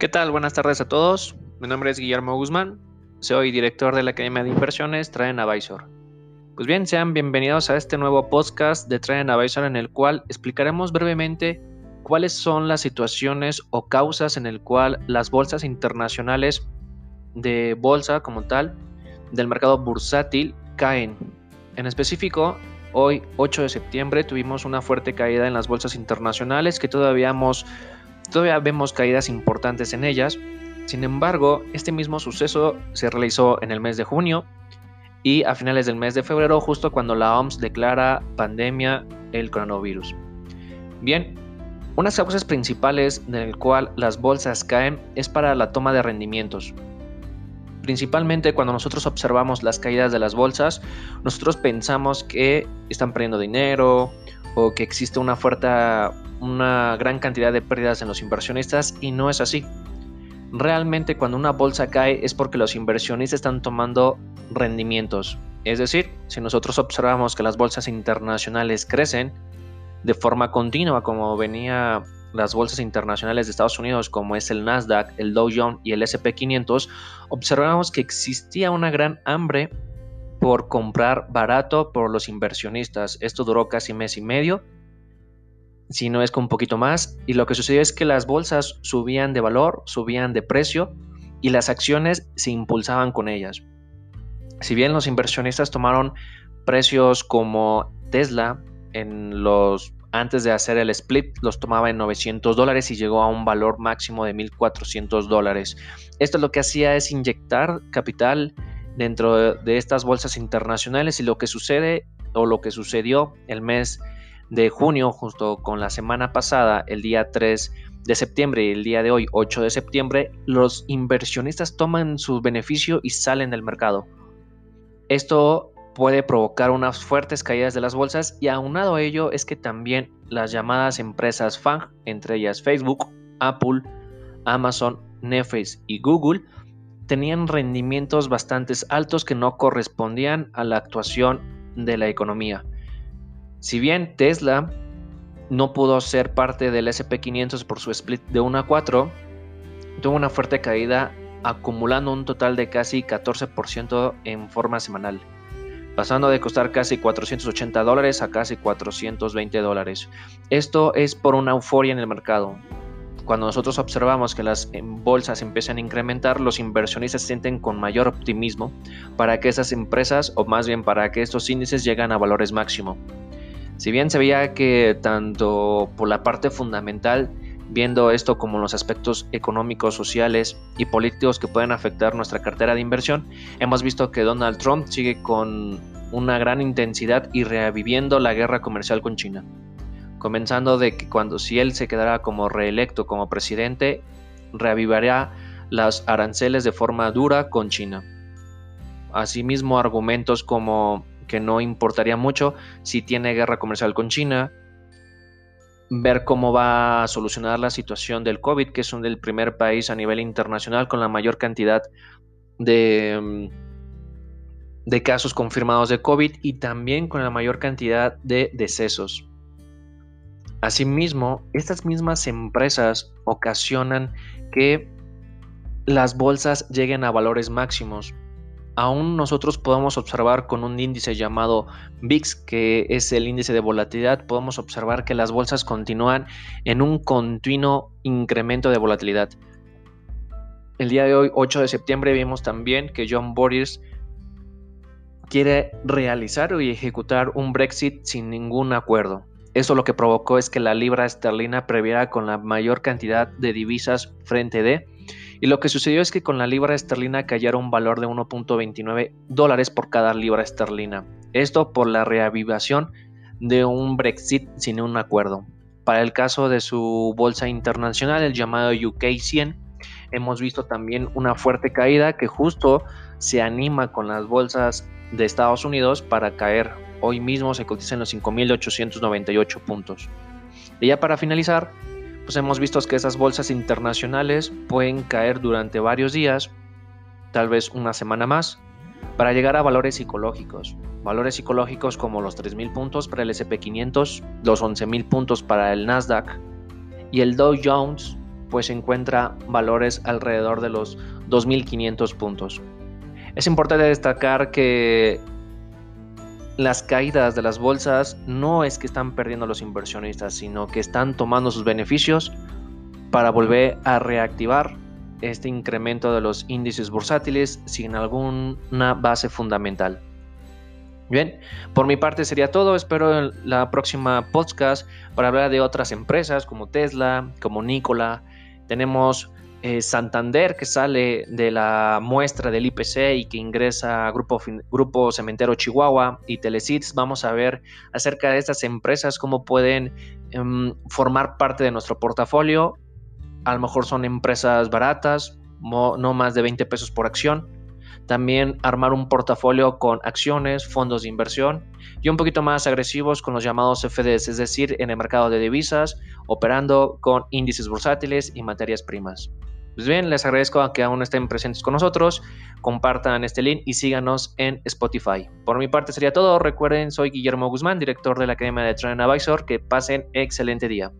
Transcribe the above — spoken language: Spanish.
¿Qué tal? Buenas tardes a todos. Mi nombre es Guillermo Guzmán. Soy director de la Academia de Inversiones Traen Advisor. Pues bien, sean bienvenidos a este nuevo podcast de Traen Advisor en el cual explicaremos brevemente cuáles son las situaciones o causas en el cual las bolsas internacionales de bolsa como tal del mercado bursátil caen. En específico, hoy 8 de septiembre tuvimos una fuerte caída en las bolsas internacionales que todavía hemos Todavía vemos caídas importantes en ellas. Sin embargo, este mismo suceso se realizó en el mes de junio y a finales del mes de febrero, justo cuando la OMS declara pandemia el coronavirus. Bien, unas causas principales del cual las bolsas caen es para la toma de rendimientos. Principalmente cuando nosotros observamos las caídas de las bolsas, nosotros pensamos que están perdiendo dinero o que existe una fuerte una gran cantidad de pérdidas en los inversionistas y no es así. Realmente cuando una bolsa cae es porque los inversionistas están tomando rendimientos. Es decir, si nosotros observamos que las bolsas internacionales crecen de forma continua como venía las bolsas internacionales de Estados Unidos como es el Nasdaq, el Dow Jones y el SP500, observamos que existía una gran hambre por comprar barato por los inversionistas. Esto duró casi mes y medio si no es con un poquito más. Y lo que sucedió es que las bolsas subían de valor, subían de precio y las acciones se impulsaban con ellas. Si bien los inversionistas tomaron precios como Tesla en los antes de hacer el split los tomaba en 900 dólares y llegó a un valor máximo de 1400 dólares. Esto lo que hacía es inyectar capital dentro de estas bolsas internacionales y lo que sucede o lo que sucedió el mes de junio, justo con la semana pasada, el día 3 de septiembre y el día de hoy, 8 de septiembre, los inversionistas toman su beneficio y salen del mercado. Esto puede provocar unas fuertes caídas de las bolsas y aunado a ello es que también las llamadas empresas FANG, entre ellas Facebook, Apple, Amazon, Netflix y Google, tenían rendimientos bastante altos que no correspondían a la actuación de la economía. Si bien Tesla no pudo ser parte del SP500 por su split de 1 a 4, tuvo una fuerte caída acumulando un total de casi 14% en forma semanal, pasando de costar casi 480 dólares a casi 420 dólares. Esto es por una euforia en el mercado. Cuando nosotros observamos que las bolsas empiezan a incrementar, los inversionistas se sienten con mayor optimismo para que esas empresas, o más bien para que estos índices lleguen a valores máximo. Si bien se veía que tanto por la parte fundamental, viendo esto como los aspectos económicos, sociales y políticos que pueden afectar nuestra cartera de inversión, hemos visto que Donald Trump sigue con una gran intensidad y reviviendo la guerra comercial con China. Comenzando de que cuando si él se quedara como reelecto como presidente, reavivaría las aranceles de forma dura con China. Asimismo, argumentos como que no importaría mucho si tiene guerra comercial con China, ver cómo va a solucionar la situación del COVID, que es un del primer país a nivel internacional con la mayor cantidad de, mm, de casos confirmados de COVID y también con la mayor cantidad de decesos. Asimismo, estas mismas empresas ocasionan que las bolsas lleguen a valores máximos aún nosotros podemos observar con un índice llamado VIX, que es el índice de volatilidad, podemos observar que las bolsas continúan en un continuo incremento de volatilidad. El día de hoy, 8 de septiembre, vimos también que John Boris quiere realizar y ejecutar un Brexit sin ningún acuerdo. Eso lo que provocó es que la libra esterlina previera con la mayor cantidad de divisas frente de y lo que sucedió es que con la libra esterlina cayera un valor de 1.29 dólares por cada libra esterlina. Esto por la reavivación de un Brexit sin un acuerdo. Para el caso de su bolsa internacional, el llamado UK 100, hemos visto también una fuerte caída que justo se anima con las bolsas de Estados Unidos para caer. Hoy mismo se cotiza en los 5.898 puntos. Y ya para finalizar, pues hemos visto que esas bolsas internacionales pueden caer durante varios días, tal vez una semana más, para llegar a valores psicológicos. Valores psicológicos como los 3.000 puntos para el SP500, los 11.000 puntos para el Nasdaq y el Dow Jones pues encuentra valores alrededor de los 2.500 puntos. Es importante destacar que las caídas de las bolsas no es que están perdiendo los inversionistas, sino que están tomando sus beneficios para volver a reactivar este incremento de los índices bursátiles sin alguna base fundamental. Bien, por mi parte sería todo. Espero en la próxima podcast para hablar de otras empresas como Tesla, como Nikola. Tenemos eh, Santander que sale de la muestra del IPC y que ingresa a Grupo, Grupo Cementero Chihuahua y Telesids. Vamos a ver acerca de estas empresas, cómo pueden em, formar parte de nuestro portafolio. A lo mejor son empresas baratas, no más de 20 pesos por acción también armar un portafolio con acciones, fondos de inversión y un poquito más agresivos con los llamados FDs, es decir, en el mercado de divisas, operando con índices bursátiles y materias primas. Pues bien, les agradezco a que aún estén presentes con nosotros, compartan este link y síganos en Spotify. Por mi parte sería todo. Recuerden, soy Guillermo Guzmán, director de la Academia de Trend Advisor. Que pasen excelente día.